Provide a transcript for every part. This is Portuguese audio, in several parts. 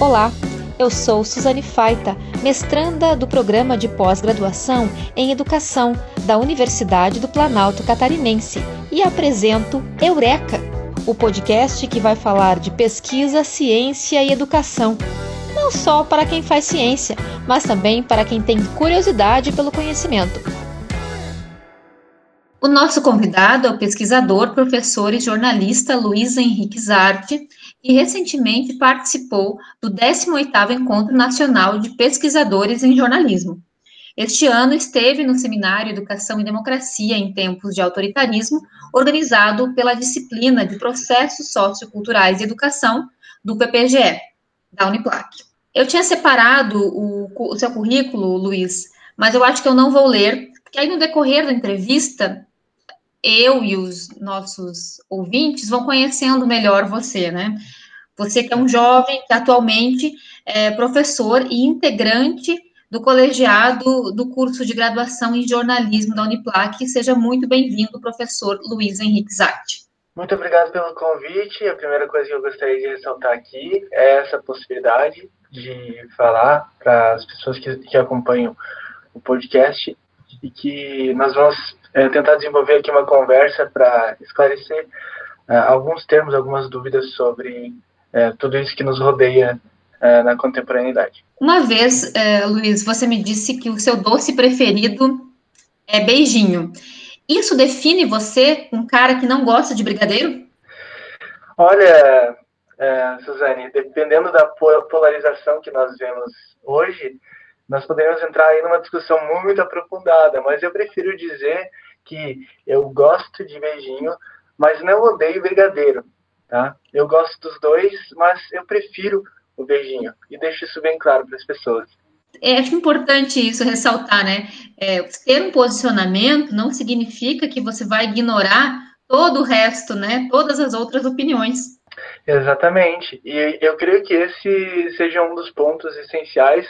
Olá, eu sou Suzane Faita, mestranda do programa de pós-graduação em Educação da Universidade do Planalto Catarinense e apresento Eureka, o podcast que vai falar de pesquisa, ciência e educação. Não só para quem faz ciência, mas também para quem tem curiosidade pelo conhecimento. O nosso convidado é o pesquisador, professor e jornalista Luiz Henrique Zarte, que recentemente participou do 18º Encontro Nacional de Pesquisadores em Jornalismo. Este ano esteve no Seminário Educação e Democracia em Tempos de Autoritarismo, organizado pela disciplina de Processos Socioculturais e Educação do PPGE, da Uniplac. Eu tinha separado o, o seu currículo, Luiz, mas eu acho que eu não vou ler, porque aí no decorrer da entrevista eu e os nossos ouvintes vão conhecendo melhor você, né? Você que é um jovem que atualmente é professor e integrante do colegiado do curso de graduação em jornalismo da Uniplac. Seja muito bem-vindo, professor Luiz Henrique Zatti. Muito obrigado pelo convite. A primeira coisa que eu gostaria de ressaltar aqui é essa possibilidade de falar para as pessoas que, que acompanham o podcast e que nós vamos é, tentar desenvolver aqui uma conversa para esclarecer é, alguns termos, algumas dúvidas sobre é, tudo isso que nos rodeia é, na contemporaneidade. Uma vez, é, Luiz, você me disse que o seu doce preferido é beijinho. Isso define você, um cara que não gosta de brigadeiro? Olha, é, Suzane, dependendo da polarização que nós vemos hoje, nós podemos entrar aí numa discussão muito aprofundada, mas eu prefiro dizer que eu gosto de beijinho, mas não odeio brigadeiro, tá? Eu gosto dos dois, mas eu prefiro o beijinho e deixo isso bem claro para as pessoas. É importante isso ressaltar, né? É, ter um posicionamento não significa que você vai ignorar todo o resto, né? Todas as outras opiniões. Exatamente. E eu creio que esse seja um dos pontos essenciais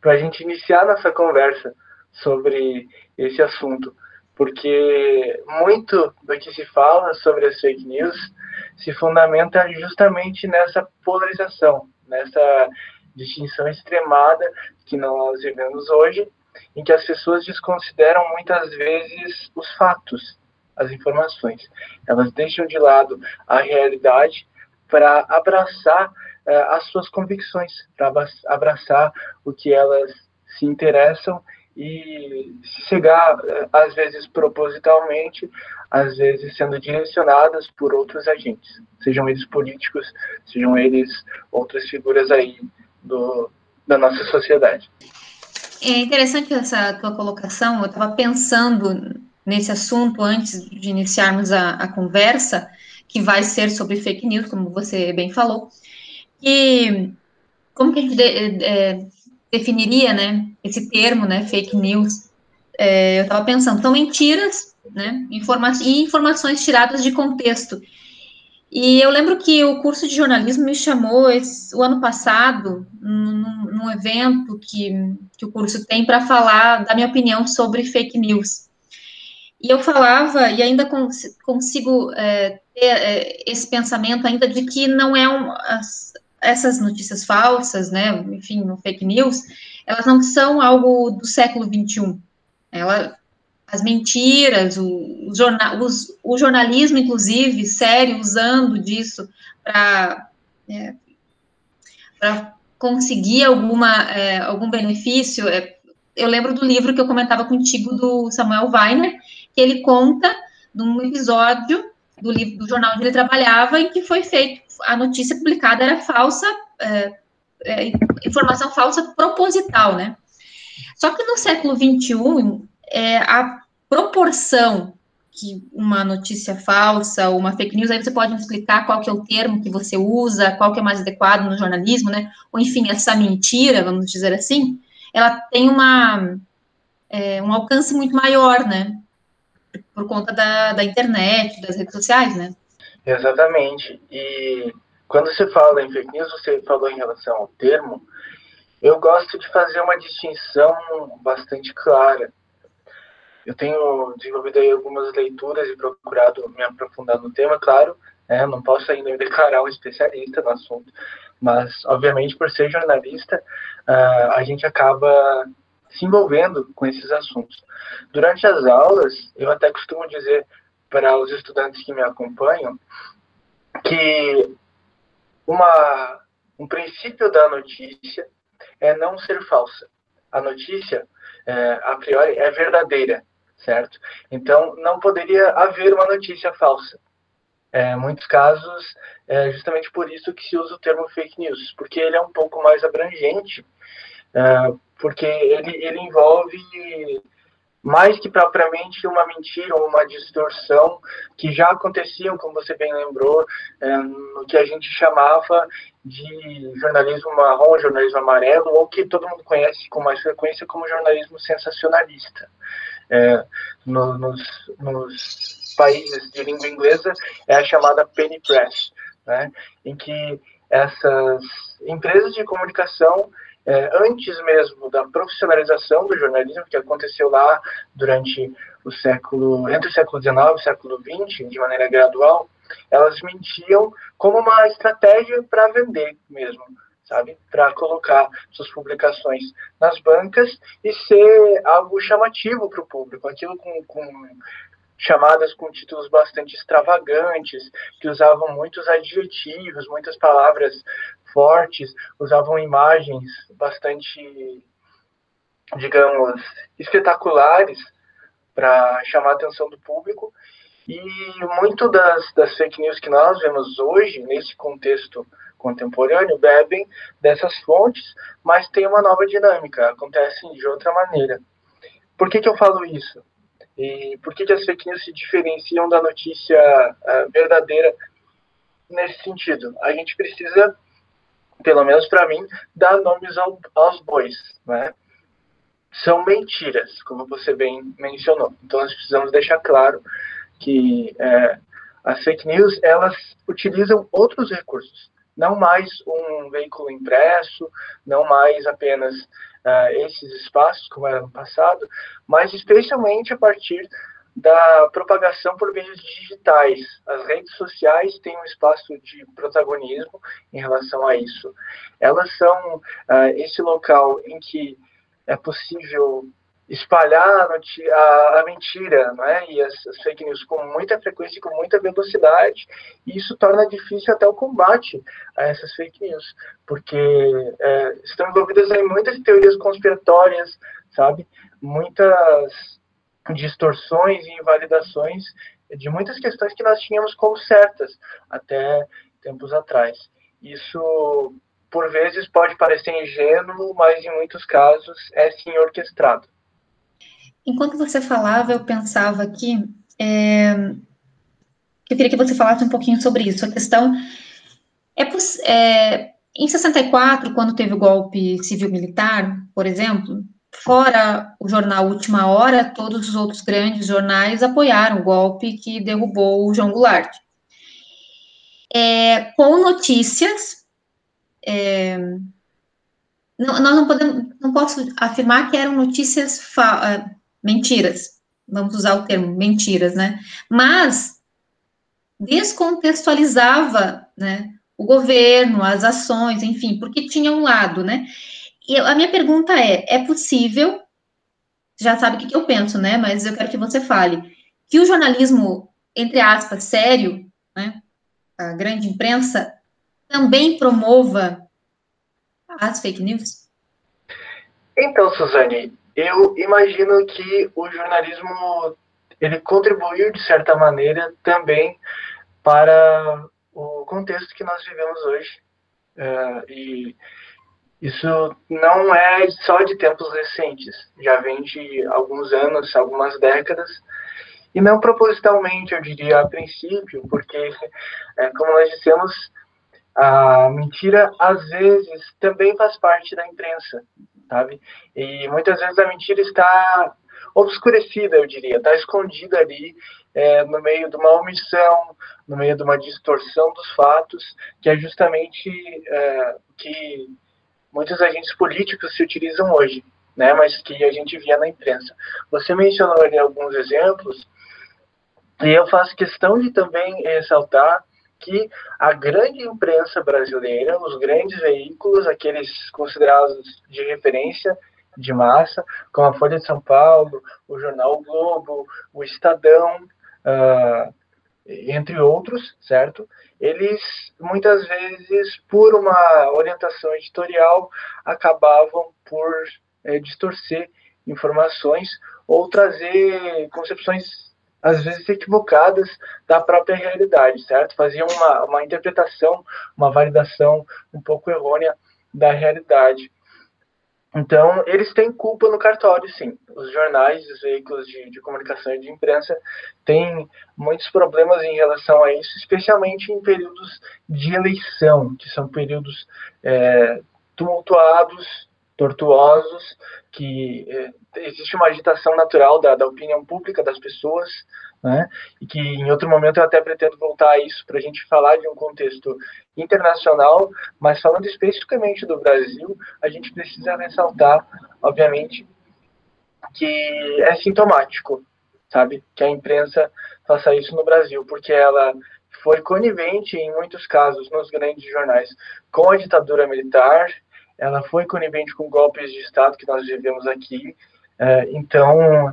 para a gente iniciar nossa conversa sobre esse assunto, porque muito do que se fala sobre as fake news se fundamenta justamente nessa polarização, nessa distinção extremada que nós vivemos hoje, em que as pessoas desconsideram muitas vezes os fatos, as informações. Elas deixam de lado a realidade para abraçar é, as suas convicções, para abraçar o que elas se interessam e chegar, é, às vezes propositalmente, às vezes sendo direcionadas por outros agentes, sejam eles políticos, sejam eles outras figuras aí do, da nossa sociedade. É interessante essa tua colocação, eu estava pensando nesse assunto antes de iniciarmos a, a conversa, que vai ser sobre fake news, como você bem falou, que como que a gente de, é, definiria, né, esse termo, né, fake news? É, eu estava pensando, são mentiras, né, informa e informações tiradas de contexto. E eu lembro que o curso de jornalismo me chamou esse, o ano passado, num, num evento que, que o curso tem para falar da minha opinião sobre fake news. E eu falava, e ainda cons consigo é, ter é, esse pensamento ainda de que não é um, as, essas notícias falsas, né, enfim, fake news, elas não são algo do século XXI. Ela, as mentiras, o, o, jornal, os, o jornalismo, inclusive, sério, usando disso para é, conseguir alguma, é, algum benefício. É, eu lembro do livro que eu comentava contigo, do Samuel Weiner, que ele conta de um episódio do, livro, do jornal onde ele trabalhava em que foi feito, a notícia publicada era falsa, é, é, informação falsa proposital, né? Só que no século XXI, é, a proporção que uma notícia falsa ou uma fake news, aí você pode me explicar qual que é o termo que você usa, qual que é mais adequado no jornalismo, né? Ou enfim, essa mentira, vamos dizer assim, ela tem uma, é, um alcance muito maior, né? por conta da, da internet, das redes sociais, né? Exatamente. E quando você fala em fake news, você falou em relação ao termo, eu gosto de fazer uma distinção bastante clara. Eu tenho desenvolvido algumas leituras e procurado me aprofundar no tema, claro, né? não posso ainda me declarar um especialista no assunto, mas, obviamente, por ser jornalista, uh, a gente acaba se envolvendo com esses assuntos. Durante as aulas, eu até costumo dizer para os estudantes que me acompanham que uma, um princípio da notícia é não ser falsa. A notícia, é, a priori, é verdadeira, certo? Então, não poderia haver uma notícia falsa. É, muitos casos, é justamente por isso que se usa o termo fake news, porque ele é um pouco mais abrangente, é, porque ele, ele envolve mais que propriamente uma mentira ou uma distorção que já aconteciam, como você bem lembrou, é, no que a gente chamava de jornalismo marrom, jornalismo amarelo, ou que todo mundo conhece com mais frequência como jornalismo sensacionalista. É, no, nos, nos países de língua inglesa é a chamada penny press, né, em que essas empresas de comunicação é, antes mesmo da profissionalização do jornalismo, que aconteceu lá durante o século, entre o século XIX e o século XX, de maneira gradual, elas mentiam como uma estratégia para vender mesmo, sabe? Para colocar suas publicações nas bancas e ser algo chamativo para o público, aquilo com, com chamadas com títulos bastante extravagantes, que usavam muitos adjetivos, muitas palavras fortes, usavam imagens bastante, digamos, espetaculares para chamar a atenção do público. E muito das, das fake news que nós vemos hoje, nesse contexto contemporâneo, bebem dessas fontes, mas tem uma nova dinâmica, acontecem de outra maneira. Por que, que eu falo isso? E por que, que as fake news se diferenciam da notícia uh, verdadeira nesse sentido? A gente precisa pelo menos para mim, dar nomes ao, aos bois, né? São mentiras, como você bem mencionou. Então, nós precisamos deixar claro que é, as fake news, elas utilizam outros recursos, não mais um veículo impresso, não mais apenas uh, esses espaços, como era no passado, mas especialmente a partir da propagação por meios digitais. As redes sociais têm um espaço de protagonismo em relação a isso. Elas são uh, esse local em que é possível espalhar a, a, a mentira é? e as, as, fake news com muita frequência e com muita velocidade, e isso torna difícil até o combate a essas fake news, porque é, estão envolvidas em muitas teorias conspiratórias, sabe? Muitas distorções e invalidações de muitas questões que nós tínhamos como certas até tempos atrás. Isso, por vezes, pode parecer ingênuo, mas em muitos casos é sim orquestrado. Enquanto você falava, eu pensava aqui, é, eu queria que você falasse um pouquinho sobre isso. A questão é, é em 64, quando teve o golpe civil-militar, por exemplo, Fora o jornal Última Hora, todos os outros grandes jornais apoiaram o golpe que derrubou o João Goulart. É, com notícias, é, não, nós não podemos, não posso afirmar que eram notícias é, mentiras, vamos usar o termo mentiras, né? Mas descontextualizava, né, o governo, as ações, enfim, porque tinha um lado, né? E a minha pergunta é: é possível, já sabe o que, que eu penso, né? Mas eu quero que você fale, que o jornalismo, entre aspas, sério, né? A grande imprensa, também promova as fake news? Então, Suzane, eu imagino que o jornalismo ele contribuiu de certa maneira também para o contexto que nós vivemos hoje. Uh, e isso não é só de tempos recentes, já vem de alguns anos, algumas décadas, e não propositalmente, eu diria, a princípio, porque, é, como nós dissemos, a mentira às vezes também faz parte da imprensa, sabe? E muitas vezes a mentira está obscurecida, eu diria, está escondida ali é, no meio de uma omissão, no meio de uma distorção dos fatos, que é justamente é, que muitos agentes políticos se utilizam hoje, né, mas que a gente via na imprensa. Você mencionou ali alguns exemplos, e eu faço questão de também ressaltar que a grande imprensa brasileira, os grandes veículos, aqueles considerados de referência de massa, como a Folha de São Paulo, o Jornal o Globo, o Estadão, uh, entre outros, certo? Eles muitas vezes, por uma orientação editorial, acabavam por é, distorcer informações ou trazer concepções às vezes equivocadas da própria realidade, certo? Faziam uma, uma interpretação, uma validação um pouco errônea da realidade. Então, eles têm culpa no cartório, sim. Os jornais, os veículos de, de, comunicação e de imprensa têm muitos problemas em relação a isso, especialmente em períodos de eleição, que são períodos é, tumultuados, tortuosos, que é, existe uma agitação natural da, da opinião pública das pessoas, né? E que em outro momento eu até pretendo voltar a isso para a gente falar de um contexto internacional, mas falando especificamente do Brasil, a gente precisa ressaltar, obviamente, que é sintomático, sabe, que a imprensa faça isso no Brasil, porque ela foi conivente em muitos casos nos grandes jornais com a ditadura militar, ela foi conivente com golpes de Estado que nós vivemos aqui, é, então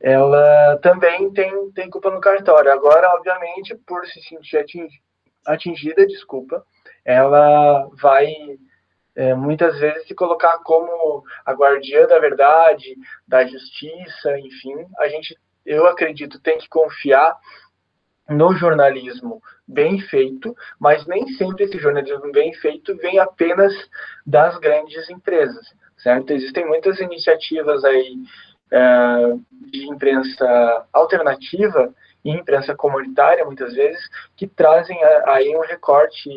ela também tem, tem culpa no cartório. Agora, obviamente, por se sentir atingida, desculpa, ela vai é, muitas vezes se colocar como a guardiã da verdade, da justiça, enfim. A gente, eu acredito, tem que confiar no jornalismo bem feito, mas nem sempre esse jornalismo bem feito vem apenas das grandes empresas, certo? Existem muitas iniciativas aí é, de imprensa alternativa e imprensa comunitária, muitas vezes, que trazem aí um recorte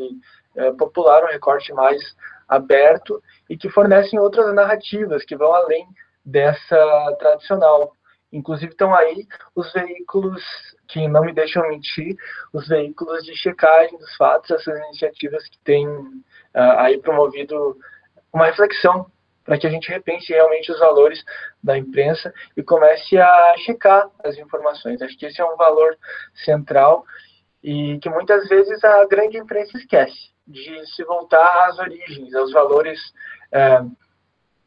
é, popular, um recorte mais aberto e que fornecem outras narrativas que vão além dessa tradicional. Inclusive estão aí os veículos que não me deixam mentir, os veículos de checagem dos fatos, essas iniciativas que têm uh, aí promovido uma reflexão para que a gente repense realmente os valores da imprensa e comece a checar as informações. Acho que esse é um valor central e que muitas vezes a grande imprensa esquece de se voltar às origens, aos valores é,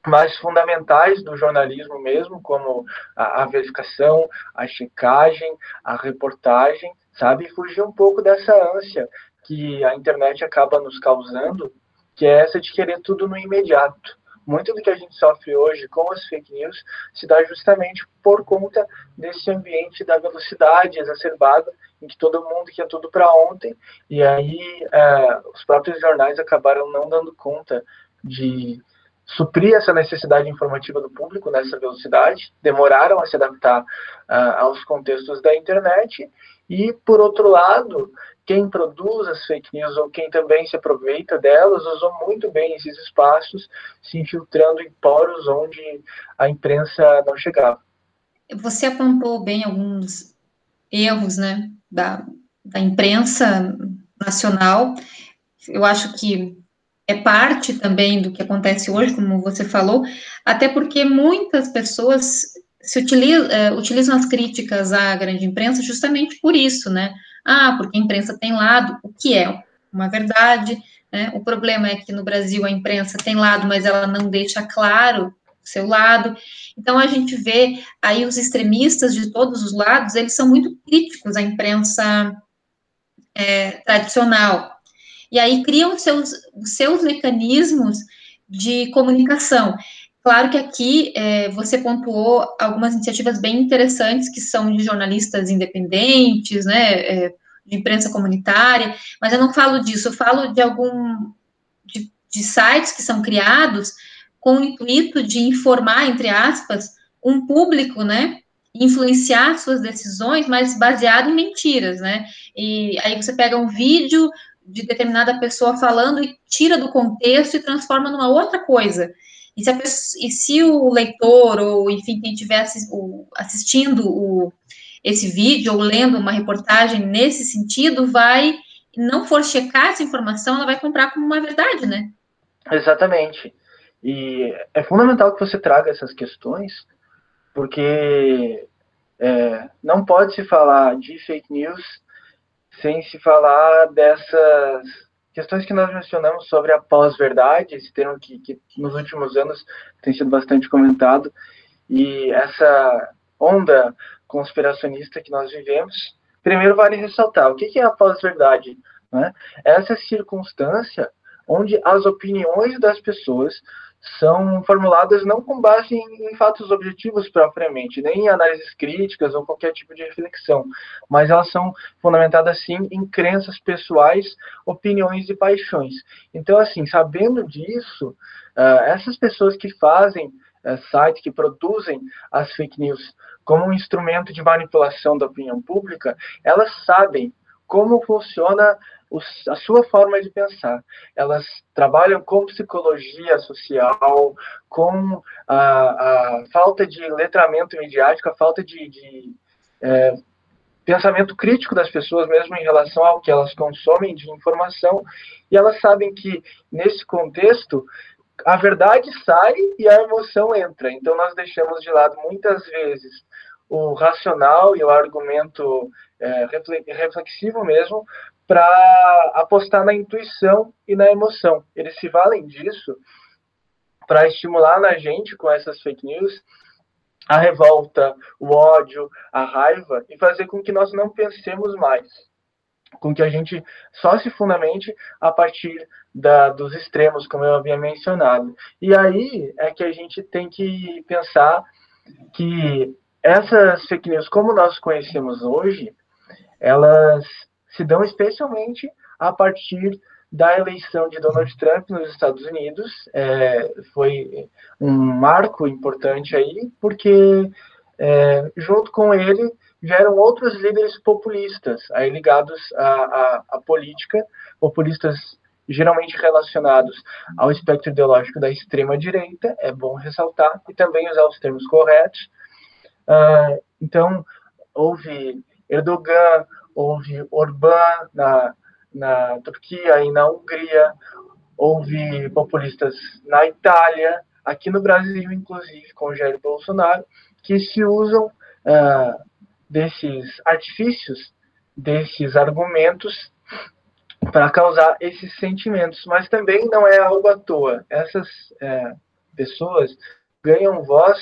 mais fundamentais do jornalismo mesmo, como a, a, verificação, a checagem, a reportagem, sabe? Fugir um pouco dessa ânsia que a internet acaba nos causando, que é essa de querer tudo no imediato muito do que a gente sofre hoje com as fake news se dá justamente por conta desse ambiente da velocidade exacerbada, em que todo mundo quer tudo para ontem, e aí é, os próprios jornais acabaram não dando conta de suprir essa necessidade informativa do público nessa velocidade, demoraram a se adaptar uh, aos contextos da internet, e, por outro lado, quem produz as fake news ou quem também se aproveita delas usou muito bem esses espaços, se infiltrando em poros onde a imprensa não chegava. Você apontou bem alguns erros né, da, da imprensa nacional. Eu acho que é parte também do que acontece hoje, como você falou, até porque muitas pessoas se utilizam, é, utilizam as críticas à grande imprensa justamente por isso, né? Ah, porque a imprensa tem lado, o que é uma verdade, né? O problema é que no Brasil a imprensa tem lado, mas ela não deixa claro o seu lado. Então a gente vê aí os extremistas de todos os lados, eles são muito críticos à imprensa é, tradicional. E aí criam seus, seus mecanismos de comunicação. Claro que aqui é, você pontuou algumas iniciativas bem interessantes que são de jornalistas independentes, né, é, de imprensa comunitária, mas eu não falo disso, eu falo de algum de, de sites que são criados com o intuito de informar, entre aspas, um público, né, influenciar suas decisões, mas baseado em mentiras, né? E aí você pega um vídeo de determinada pessoa falando e tira do contexto e transforma numa outra coisa. E se, pessoa, e se o leitor, ou enfim, quem estiver assistindo o, esse vídeo ou lendo uma reportagem nesse sentido, vai, não for checar essa informação, ela vai comprar como uma verdade, né? Exatamente. E é fundamental que você traga essas questões, porque é, não pode se falar de fake news sem se falar dessas questões que nós mencionamos sobre a pós-verdade, esse termo que, que nos últimos anos tem sido bastante comentado, e essa onda conspiracionista que nós vivemos, primeiro vale ressaltar o que é a pós-verdade. Né? Essa circunstância onde as opiniões das pessoas são formuladas não com base em, em, fatos objetivos propriamente, nem em análises críticas ou qualquer tipo de reflexão, mas elas são fundamentadas sim em crenças pessoais, opiniões e paixões. Então, assim, sabendo disso, uh, essas pessoas que fazem uh, sites, que produzem as fake news como um instrumento de manipulação da opinião pública, elas sabem como funciona a sua forma de pensar. Elas trabalham com psicologia social, com a, a falta de letramento midiático, a falta de, de é, pensamento crítico das pessoas, mesmo em relação ao que elas consomem de informação, e elas sabem que, nesse contexto, a verdade sai e a emoção entra. Então, nós deixamos de lado, muitas vezes, o racional e o argumento é, reflexivo mesmo para apostar na intuição e na emoção. Eles se valem disso para estimular na gente com essas fake news a revolta, o ódio, a raiva e fazer com que nós não pensemos mais, com que a gente só se fundamente a partir da, dos extremos, como eu havia mencionado. E aí é que a gente tem que pensar que essas fake news, como nós conhecemos hoje, elas se dão especialmente a partir da eleição de Donald Trump nos Estados Unidos. É, foi um marco importante aí, porque é, junto com ele vieram outros líderes populistas, aí ligados à, à, à política, populistas geralmente relacionados ao espectro ideológico da extrema direita, é bom ressaltar, e também usar os termos corretos. Uh, então, houve Erdogan, houve Orbán na, na Turquia e na Hungria, houve populistas na Itália, aqui no Brasil, inclusive, com Jair Bolsonaro, que se usam uh, desses artifícios, desses argumentos para causar esses sentimentos. Mas também não é algo à toa. Essas uh, pessoas ganham voz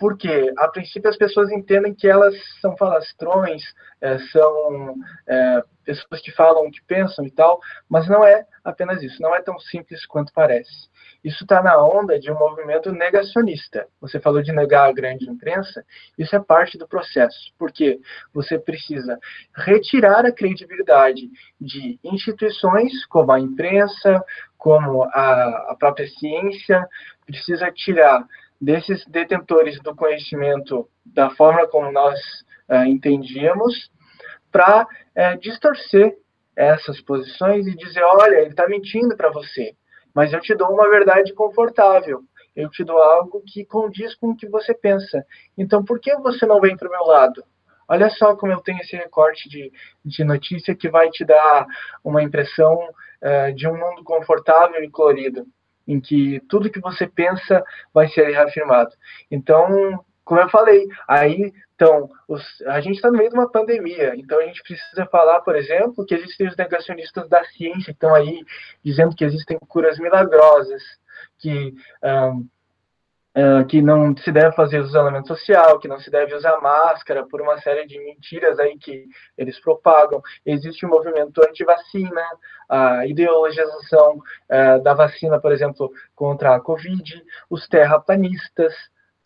porque, a princípio, as pessoas entendem que elas são falastrões, é, são é, pessoas que falam que pensam e tal, mas não é apenas isso, não é tão simples quanto parece. Isso está na onda de um movimento negacionista. Você falou de negar a grande imprensa, isso é parte do processo, porque você precisa retirar a credibilidade de instituições como a imprensa, como a, a própria ciência, precisa tirar desses detentores do conhecimento da forma como nós uh, entendíamos, para uh, é, distorcer essas posições e dizer: olha, ele está mentindo para você, mas eu te dou uma verdade confortável, eu te dou algo que condiz com o que você pensa. Então, por que você não vem para o meu lado? Olha só como eu tenho esse recorte de, de notícia que vai te dar uma impressão uh, de um mundo confortável e colorido em que tudo que você pensa vai ser reafirmado. Então, como eu falei, aí então, os, a gente está no meio de uma pandemia, então a gente precisa falar, por exemplo, que existem os negacionistas da ciência que estão aí dizendo que existem curas milagrosas, que um, uh, que não se deve fazer isolamento social, que não se deve usar máscara, por uma série de mentiras aí que eles propagam. Existe um movimento anti-vacina, a ideologização uh, da vacina, por exemplo, contra a Covid, os terraplanistas,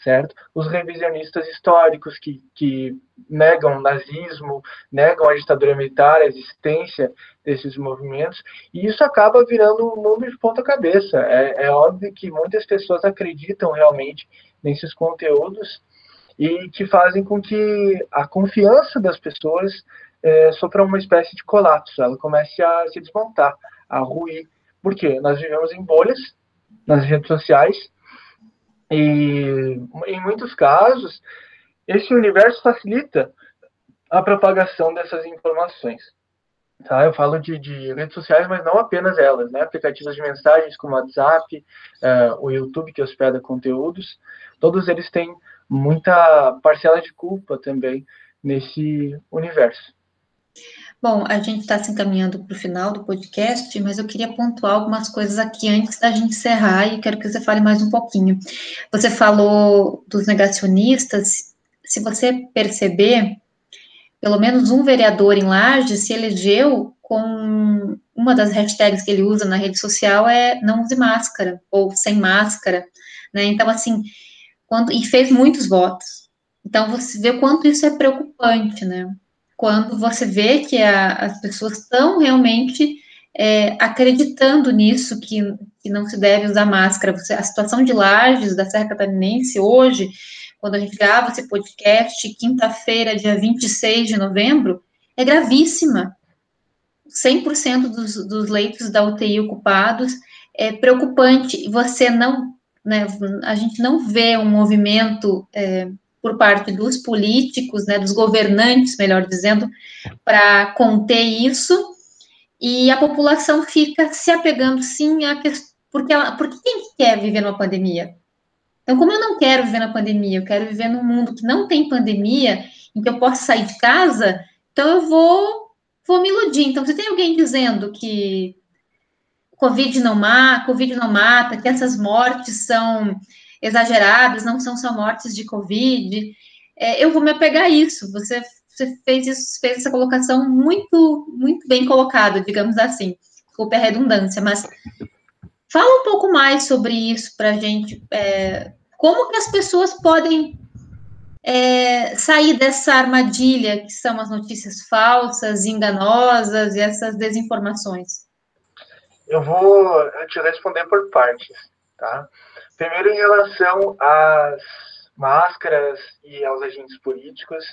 certo? Os revisionistas históricos que, que negam o nazismo, negam a ditadura militar, a existência desses movimentos, e isso acaba virando um mundo de ponta cabeça. É, é óbvio que muitas pessoas acreditam realmente nesses conteúdos e que fazem com que a confiança das pessoas é, sofra uma espécie de colapso, ela comece a se desmontar, a ruir. Por quê? Nós vivemos em bolhas nas redes sociais, e em muitos casos, esse universo facilita a propagação dessas informações. Tá? Eu falo de, de, redes sociais, mas não apenas elas, né? Aplicativos de mensagens como o WhatsApp, uh, o YouTube que hospeda conteúdos, todos eles têm muita parcela de culpa também nesse universo. Bom, a gente está se encaminhando para o final do podcast, mas eu queria pontuar algumas coisas aqui antes da gente encerrar e quero que você fale mais um pouquinho. Você falou dos negacionistas. Se você perceber, pelo menos um vereador em Lages se elegeu com uma das hashtags que ele usa na rede social é não use máscara ou sem máscara, né? Então, assim, quando, e fez muitos votos. Então, você vê o quanto isso é preocupante, né? Quando você vê que a, as pessoas estão realmente é, acreditando nisso, que, que, não se deve usar máscara. Você, a situação de Lages, da Serra Catarinense, hoje, quando a gente grava esse podcast, quinta-feira, dia 26 de novembro, é gravíssima. 100% dos, dos leitos da UTI ocupados, é preocupante. Você não, né, a gente não vê um movimento é, por parte dos políticos, né, dos governantes, melhor dizendo, para conter isso, e a população fica se apegando sim a questão, porque, ela, porque quem quer viver numa pandemia? Então, como eu não quero viver na pandemia, eu quero viver num mundo que não tem pandemia, em que eu posso sair de casa, então eu vou, vou me iludir. Então, se tem alguém dizendo que Covid não mata, Covid não mata, que essas mortes são exageradas, não são só mortes de Covid. É, eu vou me apegar a isso. Você, você fez isso, fez essa colocação muito, muito bem colocada, digamos assim. Desculpe a redundância, mas fala um pouco mais sobre isso para a gente. É, como que as pessoas podem é, sair dessa armadilha que são as notícias falsas, enganosas e essas desinformações? Eu vou te responder por partes, tá? Primeiro, em relação às máscaras e aos agentes políticos,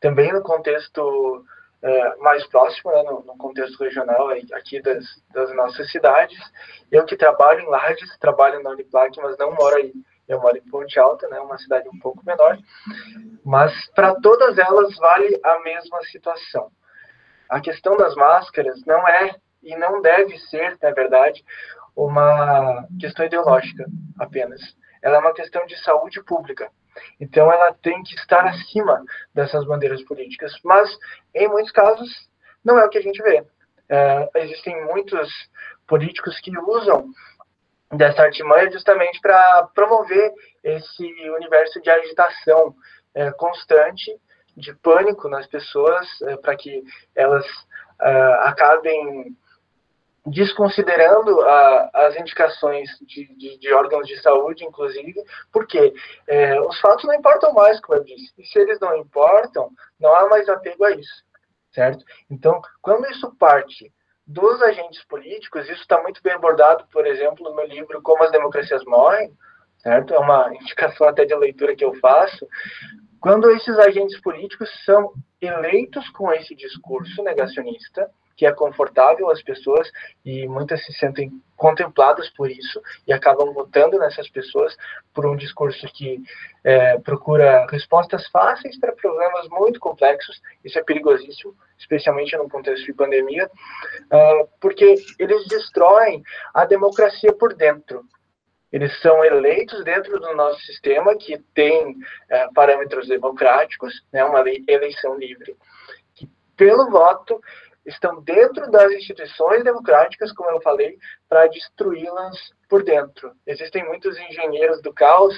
também no contexto é, mais próximo, né, no, no, contexto regional aqui das, das, nossas cidades. Eu que trabalho em Lages, trabalho na Uniplac, mas não moro aí. Eu moro em Ponte Alta, né, uma cidade um pouco menor. Mas para todas elas vale a mesma situação. A questão das máscaras não é e não deve ser, na verdade, uma questão ideológica apenas. Ela é uma questão de saúde pública. Então, ela tem que estar acima dessas bandeiras políticas. Mas, em muitos casos, não é o que a gente vê. É, existem muitos políticos que usam dessa artimanha justamente para promover esse universo de agitação é, constante, de pânico nas pessoas, é, para que elas é, acabem desconsiderando a, as indicações de, de, de, órgãos de saúde, inclusive, porque é, os fatos não importam mais, como eu disse. E se eles não importam, não há mais apego a isso, certo? Então, quando isso parte dos agentes políticos, isso está muito bem abordado, por exemplo, no livro Como as Democracias Morrem, certo? É uma indicação até de leitura que eu faço. Quando esses agentes políticos são eleitos com esse discurso negacionista, que é confortável às pessoas e muitas se sentem contempladas por isso e acabam votando nessas pessoas por um discurso que é, procura respostas fáceis para problemas muito complexos. Isso é perigosíssimo, especialmente no contexto de pandemia, uh, porque eles destroem a democracia por dentro. Eles são eleitos dentro do nosso sistema, que tem uh, parâmetros democráticos, né, uma eleição livre, que pelo voto estão dentro das instituições democráticas, como eu falei, para destruí-las por dentro. Existem muitos engenheiros do caos,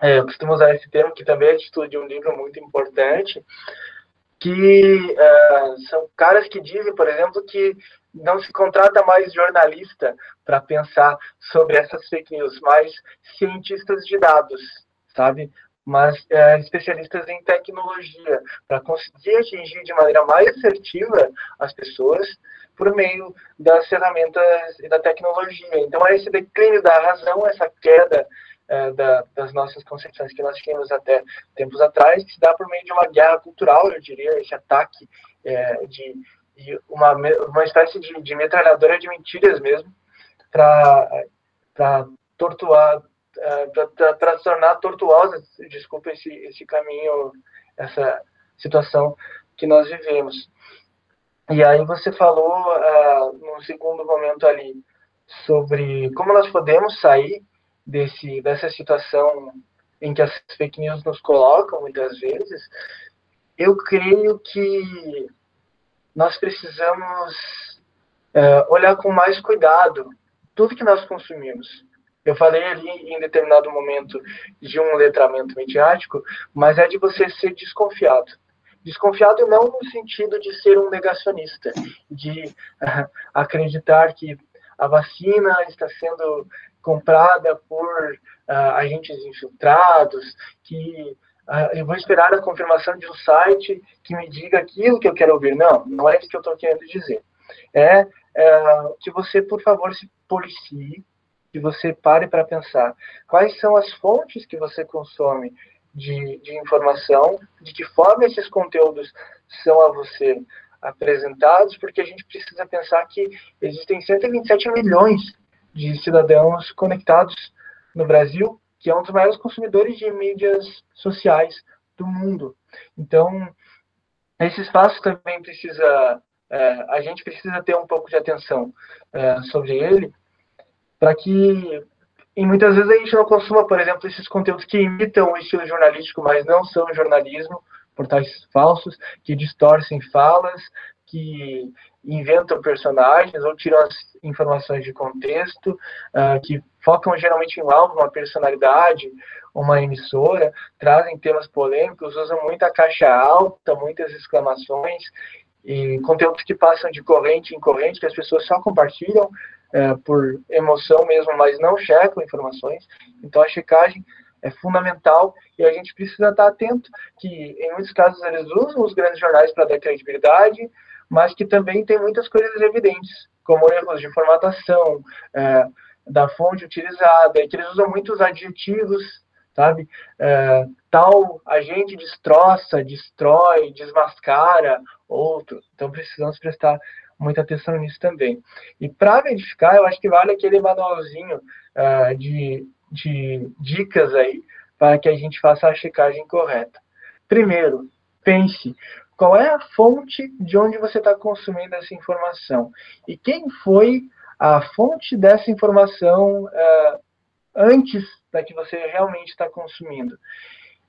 é, eu costumo usar esse termo, que também é título de um livro muito importante, que é, são caras que dizem, por exemplo, que não se contrata mais jornalista para pensar sobre essas fake news, mas cientistas de dados, sabe? Mas é, especialistas em tecnologia, para conseguir atingir de maneira mais assertiva as pessoas por meio das ferramentas e da tecnologia. Então, é esse declínio da razão, essa queda é, da, das nossas concepções que nós tínhamos até tempos atrás, que se dá por meio de uma guerra cultural, eu diria, esse ataque é, de, de, uma, uma espécie de, de metralhadora de mentiras mesmo, para torturar para se tornar tortuosa, desculpa esse, esse caminho, essa situação que nós vivemos. E aí você falou, uh, num segundo momento ali, sobre como nós podemos sair desse, dessa situação em que as fake news nos colocam, muitas vezes. Eu creio que nós precisamos é, olhar com mais cuidado tudo que nós consumimos. Eu falei ali em determinado momento de um letramento midiático, mas é de você ser desconfiado. Desconfiado não no sentido de ser um negacionista, de uh, acreditar que a vacina está sendo comprada por uh, agentes infiltrados, que uh, eu vou esperar a confirmação de um site que me diga aquilo que eu quero ouvir. Não, não é isso que eu estou querendo dizer. É, é que você, por favor, se policie, que você pare para pensar quais são as fontes que você consome de, de informação, de que forma esses conteúdos são a você apresentados, porque a gente precisa pensar que existem 127 milhões de cidadãos conectados no Brasil, que é um dos maiores consumidores de mídias sociais do mundo. Então, esse espaço também precisa, é, a gente precisa ter um pouco de atenção é, sobre ele, para que e muitas vezes a gente não consuma, por exemplo, esses conteúdos que imitam o estilo jornalístico, mas não são jornalismo, portais falsos, que distorcem falas, que inventam personagens ou tiram as informações de contexto, uh, que focam geralmente em algo, uma personalidade, uma emissora, trazem temas polêmicos, usam muita caixa alta, muitas exclamações, e conteúdos que passam de corrente em corrente, que as pessoas só compartilham uh, por emoção mesmo, mas não checam informações. Então a checagem é fundamental e a gente precisa estar atento que, em muitos casos, eles usam os grandes jornais para dar credibilidade, mas que também tem muitas coisas evidentes, como erros de formatação é, da fonte utilizada, e que eles usam muitos adjetivos, sabe? É, tal agente destroça, destrói, desmascara outro. Então precisamos prestar muita atenção nisso também. E para verificar, eu acho que vale aquele manualzinho uh, de, de dicas aí para que a gente faça a checagem correta. Primeiro, pense qual é a fonte de onde você está consumindo essa informação e quem foi a fonte dessa informação uh, antes da que você realmente está consumindo.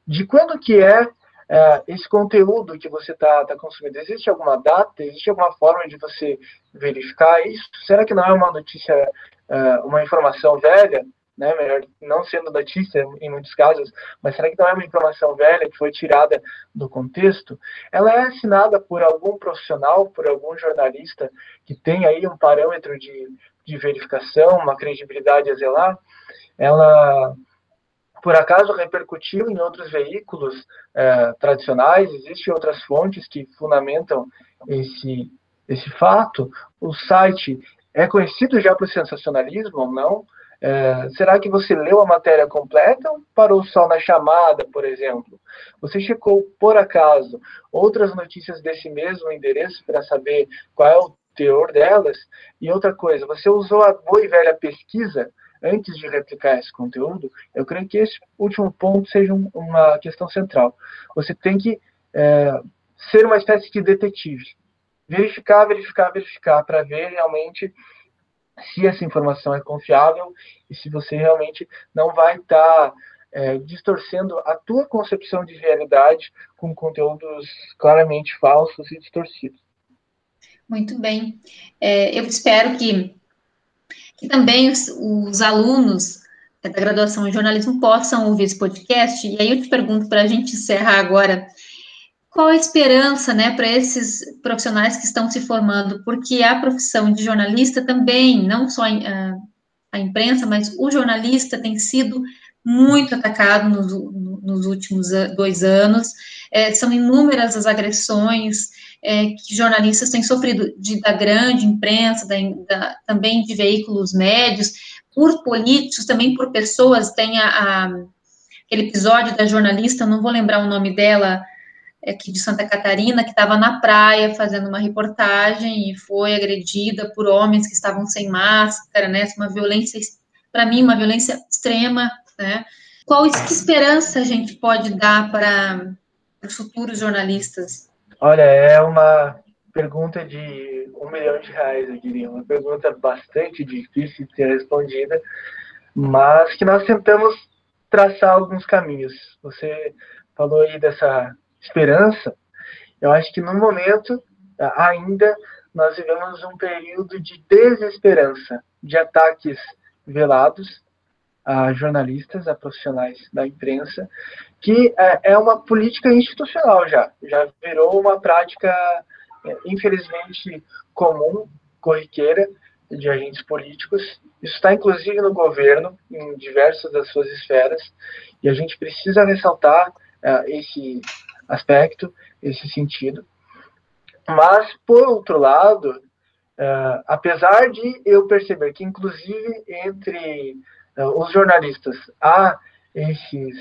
De quando que é uh, esse conteúdo que você está tá consumindo? Existe alguma data? Existe alguma forma de você verificar isso? Será que não é uma notícia, uh, uma informação velha? né, melhor não sendo notícia em muitos casos, mas será que não é uma informação velha que foi tirada do contexto? Ela é assinada por algum profissional, por algum jornalista que tem aí um parâmetro de, de verificação, uma credibilidade a zelar? Ela, por acaso, repercutiu em outros veículos é, tradicionais? Existem outras fontes que fundamentam esse, esse fato? O site é conhecido já por sensacionalismo ou não? É, será que você leu a matéria completa ou parou só na chamada, por exemplo? Você checou, por acaso, outras notícias desse mesmo endereço para saber qual é o teor delas? E outra coisa, você usou a boa e velha pesquisa antes de replicar esse conteúdo? Eu creio que esse último ponto seja um, uma questão central. Você tem que é, ser uma espécie de detetive. Verificar, verificar, verificar, para ver realmente se essa informação é confiável e se você realmente não vai estar tá, é, distorcendo a tua concepção de realidade com conteúdos claramente falsos e distorcidos. Muito bem. É, eu espero que, que também os, os, alunos da graduação em jornalismo possam ouvir esse podcast. E aí eu te pergunto, para a gente encerrar agora, qual a esperança, né, para esses profissionais que estão se formando? Porque a profissão de jornalista também, não só a, a imprensa, mas o jornalista tem sido muito atacado nos, nos últimos dois anos. É, são inúmeras as agressões é, que jornalistas têm sofrido de, da grande imprensa, da, da, também de veículos médios, por políticos, também por pessoas. Tem a, a, aquele episódio da jornalista, não vou lembrar o nome dela, aqui de Santa Catarina, que estava na praia fazendo uma reportagem e foi agredida por homens que estavam sem máscara, né? Uma violência, para mim, uma violência extrema, né? Qual que esperança a gente pode dar para os futuros jornalistas? Olha, é uma pergunta de um milhão de reais, eu diria. Uma pergunta bastante difícil de ser respondida, mas que nós tentamos traçar alguns caminhos. Você falou aí dessa esperança, eu acho que no momento ainda nós vivemos um período de desesperança, de ataques velados a jornalistas, a profissionais da imprensa, que é, é uma política institucional já, já virou uma prática, é, infelizmente, comum, corriqueira, de agentes políticos. Isso está inclusive no governo, em diversas das suas esferas, e a gente precisa ressaltar uh, esse aspecto, esse sentido. Mas, por outro lado, uh, apesar de eu perceber que, inclusive, entre os jornalistas há esses.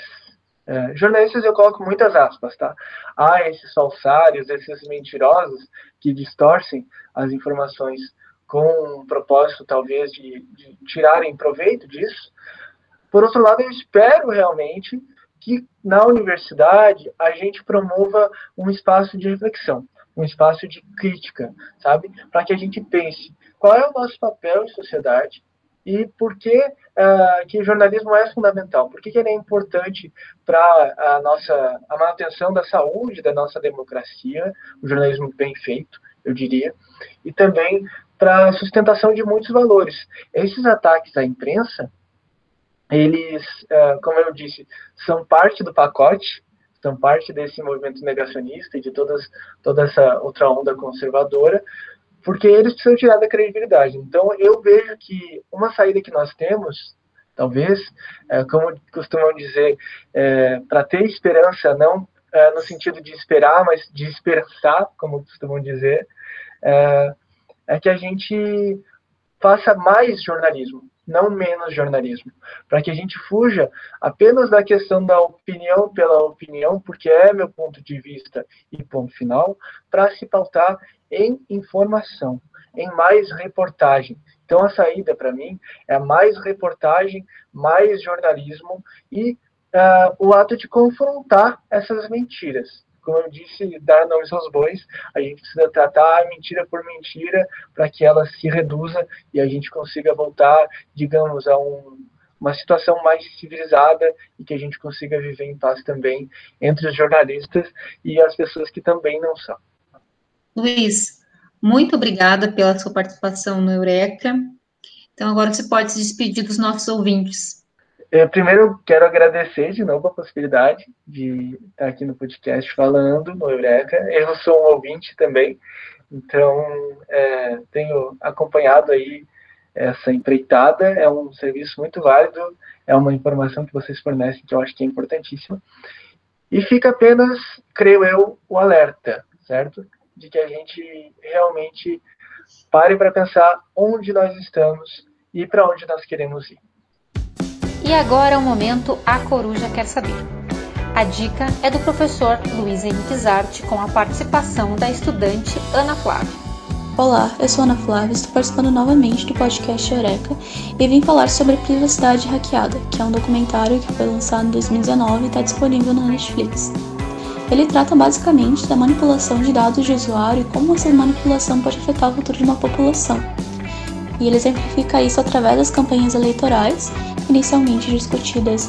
jornalistas eu coloco muitas aspas, tá? Há esses falsários, esses mentirosos que distorcem as informações com um propósito, talvez, de, de tirarem proveito disso. Por outro lado, eu espero realmente que na universidade a gente promova um espaço de reflexão, um espaço de crítica, sabe? Para que a gente pense qual é o nosso papel em sociedade e por que, uh, que jornalismo é fundamental, por que, que ele é importante para a nossa a manutenção da saúde da nossa democracia, o jornalismo bem feito, eu diria, e também para a sustentação de muitos valores. Esses ataques à imprensa, eles, é, como eu disse, são parte do pacote, são parte desse movimento negacionista e de todas, toda essa outra onda conservadora, porque eles precisam tirar da credibilidade. Então, eu vejo que uma saída que nós temos, talvez, é, como costumam dizer, é, para ter esperança, não é, no sentido de esperar, mas de esperançar, como costumam dizer, é, é que a gente faça mais jornalismo, não menos jornalismo, para que a gente fuja apenas da questão da opinião pela opinião, porque é meu ponto de vista e ponto final, para se pautar em informação, em mais reportagem. Então a saída para mim é mais reportagem, mais jornalismo e uh, o ato de confrontar essas mentiras como eu disse, dar nomes aos bois, a gente precisa tratar a mentira por mentira para que ela se reduza e a gente consiga voltar, digamos, a um, uma situação mais civilizada e que a gente consiga viver em paz também entre os jornalistas e as pessoas que também não são. Luiz, muito obrigada pela sua participação no Eureka. Então, agora você pode se despedir dos nossos ouvintes. Eu, primeiro, quero agradecer de novo a possibilidade de estar aqui no podcast falando no Eureka. Eu sou um ouvinte também, então é, tenho acompanhado aí essa empreitada. É um serviço muito válido, é uma informação que vocês fornecem que eu acho que é importantíssima. E fica apenas, creio eu, o alerta, certo? De que a gente realmente pare para pensar onde nós estamos e para onde nós queremos ir. E agora é o momento A Coruja Quer Saber. A dica é do professor Luiz Henrique Zarte com a participação da estudante Ana Flávia. Olá, eu sou Ana Flávia, estou participando novamente do podcast Eureka e vim falar sobre Privacidade Hackeada, que é um documentário que foi lançado em 2019 e está disponível na Netflix. Ele trata basicamente da manipulação de dados de usuário e como essa manipulação pode afetar o futuro de uma população. Ele exemplifica isso através das campanhas eleitorais inicialmente discutidas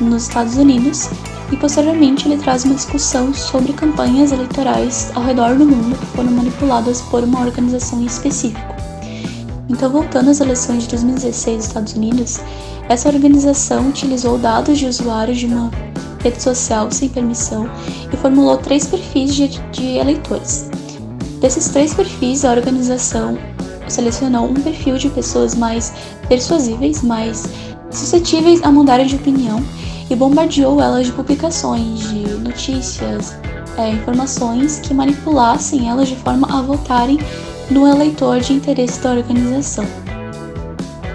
nos Estados Unidos, e posteriormente ele traz uma discussão sobre campanhas eleitorais ao redor do mundo que foram manipuladas por uma organização em específico. Então, voltando às eleições de 2016 nos Estados Unidos, essa organização utilizou dados de usuários de uma rede social sem permissão e formulou três perfis de, de eleitores. Desses três perfis, a organização selecionou um perfil de pessoas mais persuasíveis, mais suscetíveis a mudarem de opinião e bombardeou elas de publicações, de notícias, é, informações que manipulassem elas de forma a votarem no eleitor de interesse da organização.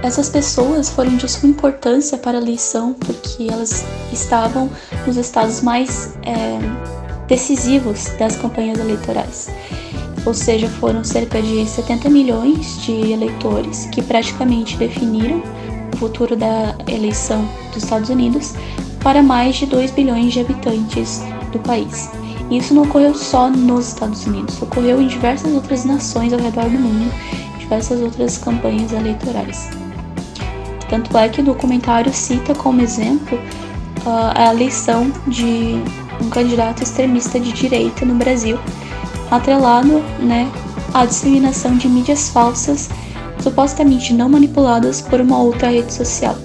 Essas pessoas foram de suma importância para a eleição porque elas estavam nos estados mais é, decisivos das campanhas eleitorais. Ou seja, foram cerca de 70 milhões de eleitores que praticamente definiram futuro da eleição dos Estados Unidos para mais de 2 bilhões de habitantes do país. Isso não ocorreu só nos Estados Unidos, ocorreu em diversas outras nações ao redor do mundo, diversas outras campanhas eleitorais. Tanto é que o documentário cita como exemplo uh, a eleição de um candidato extremista de direita no Brasil, atrelado né, à disseminação de mídias falsas supostamente não manipuladas por uma outra rede social.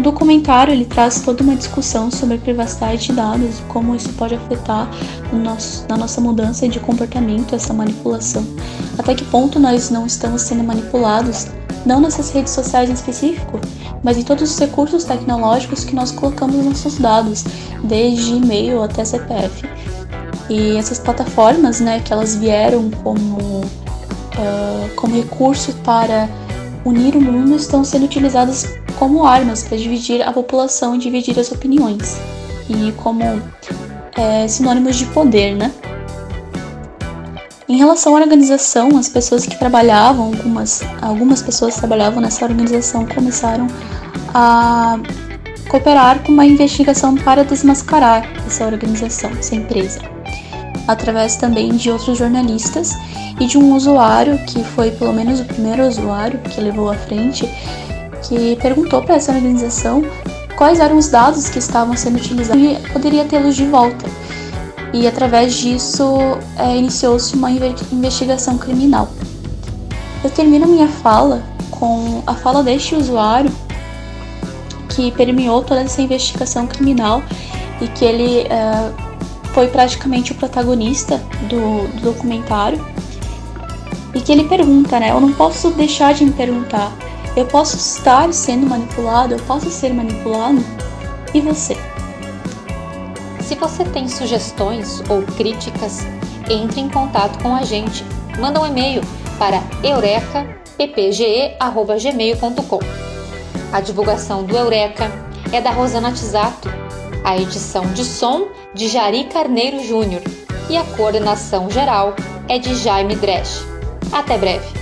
O documentário ele traz toda uma discussão sobre a privacidade de dados e como isso pode afetar nosso, na nossa mudança de comportamento, essa manipulação. Até que ponto nós não estamos sendo manipulados, não nessas redes sociais em específico, mas em todos os recursos tecnológicos que nós colocamos nos nossos dados, desde e-mail até CPF. E essas plataformas, né, que elas vieram como, uh, como recurso para unir o mundo, estão sendo utilizadas como armas para dividir a população e dividir as opiniões, e como é, sinônimos de poder, né? Em relação à organização, as pessoas que trabalhavam, algumas, algumas pessoas que trabalhavam nessa organização começaram a cooperar com uma investigação para desmascarar essa organização, essa empresa, através também de outros jornalistas e de um usuário que foi pelo menos o primeiro usuário que levou à frente, que perguntou para essa organização quais eram os dados que estavam sendo utilizados e poderia tê-los de volta e através disso é, iniciou-se uma investigação criminal. Eu termino minha fala com a fala deste usuário que permeou toda essa investigação criminal e que ele é, foi praticamente o protagonista do, do documentário e que ele pergunta, né? Eu não posso deixar de me perguntar. Eu posso estar sendo manipulado? Eu posso ser manipulado? E você? Se você tem sugestões ou críticas, entre em contato com a gente. Manda um e-mail para eurekappge.gmail.com. A divulgação do Eureka é da Rosana Tisato, a edição de som de Jari Carneiro Júnior e a coordenação geral é de Jaime Dresch. Até breve!